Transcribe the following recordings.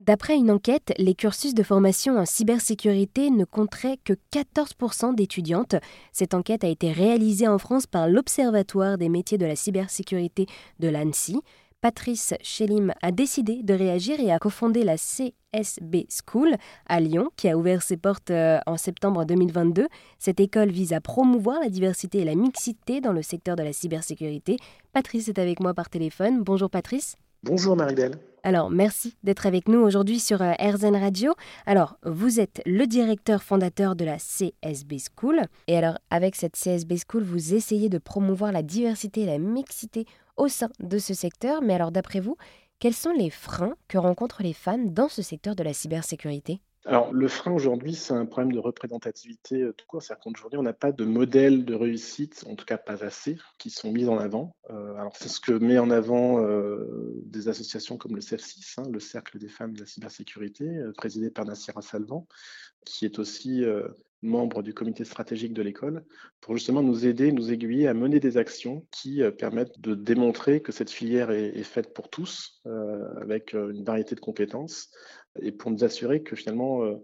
D'après une enquête, les cursus de formation en cybersécurité ne compteraient que 14% d'étudiantes. Cette enquête a été réalisée en France par l'Observatoire des métiers de la cybersécurité de l'ANSI. Patrice Chelim a décidé de réagir et a cofondé la CSB School à Lyon, qui a ouvert ses portes euh, en septembre 2022. Cette école vise à promouvoir la diversité et la mixité dans le secteur de la cybersécurité. Patrice est avec moi par téléphone. Bonjour Patrice. Bonjour Marie-Belle. Alors, merci d'être avec nous aujourd'hui sur euh, RZN Radio. Alors, vous êtes le directeur fondateur de la CSB School. Et alors, avec cette CSB School, vous essayez de promouvoir la diversité et la mixité au sein de ce secteur. Mais alors, d'après vous, quels sont les freins que rencontrent les femmes dans ce secteur de la cybersécurité? Alors, le frein aujourd'hui, c'est un problème de représentativité euh, tout court. C'est-à-dire qu'aujourd'hui, on n'a pas de modèle de réussite, en tout cas pas assez, qui sont mis en avant. Euh, alors, c'est ce que met en avant euh, des associations comme le CEF6, hein, le Cercle des femmes de la cybersécurité, présidé par Nassira Salvan, qui est aussi membre du comité stratégique de l'école, pour justement nous aider, nous aiguiller à mener des actions qui permettent de démontrer que cette filière est, faite pour tous, avec une variété de compétences, et pour nous assurer que finalement, euh,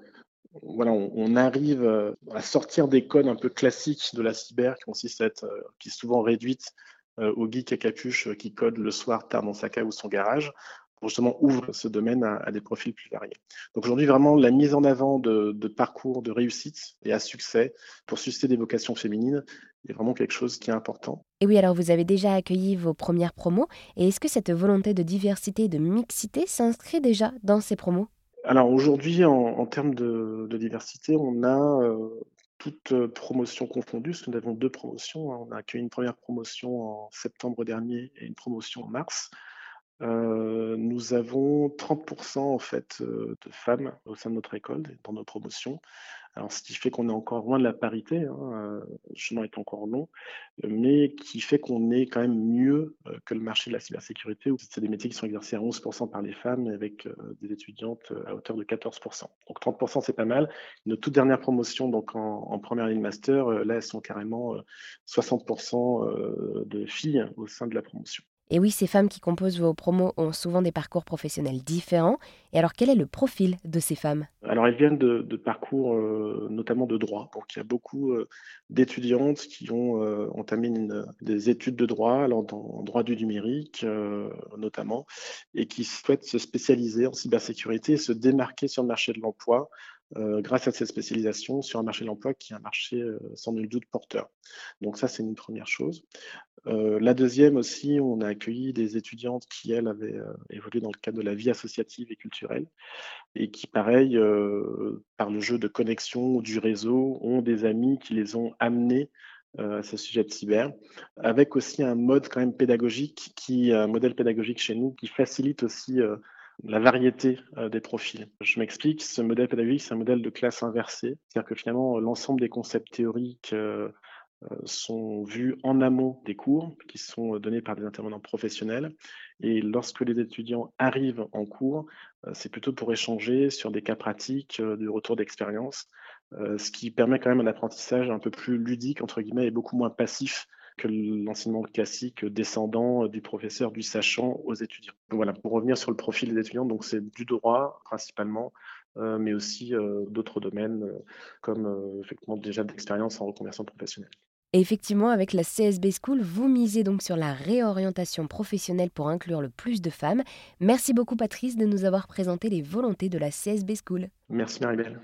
voilà, on, arrive euh, à sortir des codes un peu classiques de la cyber qui consiste à être, euh, qui est souvent réduite au geek à capuche qui code le soir tard dans sa cave ou son garage, pour justement ouvrir ce domaine à, des profils plus variés. Donc aujourd'hui, vraiment, la mise en avant de, de, parcours de réussite et à succès pour susciter des vocations féminines est vraiment quelque chose qui est important. Et oui, alors vous avez déjà accueilli vos premières promos, et est-ce que cette volonté de diversité et de mixité s'inscrit déjà dans ces promos? Alors aujourd'hui, en, termes de, diversité, on a euh, toutes euh, promotions confondues, parce que nous avons deux promotions. Hein. On a accueilli une première promotion en septembre dernier et une promotion en mars. Euh, nous avons 30% en fait de femmes au sein de notre école, dans nos promotions. Alors, ce qui fait qu'on est encore loin de la parité, hein, euh, le chemin est encore long, mais qui fait qu'on est quand même mieux euh, que le marché de la cybersécurité, où c'est des métiers qui sont exercés à 11% par les femmes, avec euh, des étudiantes à hauteur de 14%. Donc 30%, c'est pas mal. Nos toutes dernières promotions, donc en, première ligne master, là, elles sont carrément 60% de filles au sein de la promotion. Et oui, ces femmes qui composent vos promos ont souvent des parcours professionnels différents. Et alors, quel est le profil de ces femmes? Alors, elles viennent de, parcours euh, notamment de droit. Donc, il y a beaucoup euh, d'étudiantes qui ont euh, entamé des études de droit, alors en droit du numérique notamment, et qui souhaitent se spécialiser en cybersécurité et se démarquer sur le marché de l'emploi grâce à cette spécialisation sur un marché de l'emploi qui est un marché sans nul doute porteur. Donc ça, c'est une première chose. Euh, la deuxième aussi, on a accueilli des étudiantes qui, elles, avaient euh, évolué dans le cadre de la vie associative et culturelle et qui, pareil, euh, par le jeu de connexion ou du réseau, ont des amis qui les ont amenés à ce sujet de cyber, avec aussi un mode quand même pédagogique, qui, un modèle pédagogique chez nous qui facilite aussi la variété des profils. Je m'explique, ce modèle pédagogique, c'est un modèle de classe inversée, c'est-à-dire que finalement, l'ensemble des concepts théoriques sont vus en amont des cours qui sont donnés par des intervenants professionnels. Et lorsque les étudiants arrivent en cours, euh, c'est plutôt pour échanger sur des cas pratiques, euh, du retour d'expérience, ce qui permet quand même un apprentissage un peu plus ludique, entre guillemets, et beaucoup moins passif que l'enseignement classique descendant du professeur, du sachant aux étudiants. voilà, pour revenir sur le profil des étudiants, donc c'est du droit principalement, mais aussi d'autres domaines comme effectivement déjà d'expérience en reconversion professionnelle. Effectivement, avec la CSB School, vous misez donc sur la réorientation professionnelle pour inclure le plus de femmes. Merci beaucoup Patrice de nous avoir présenté les volontés de la CSB School. Merci Maribel.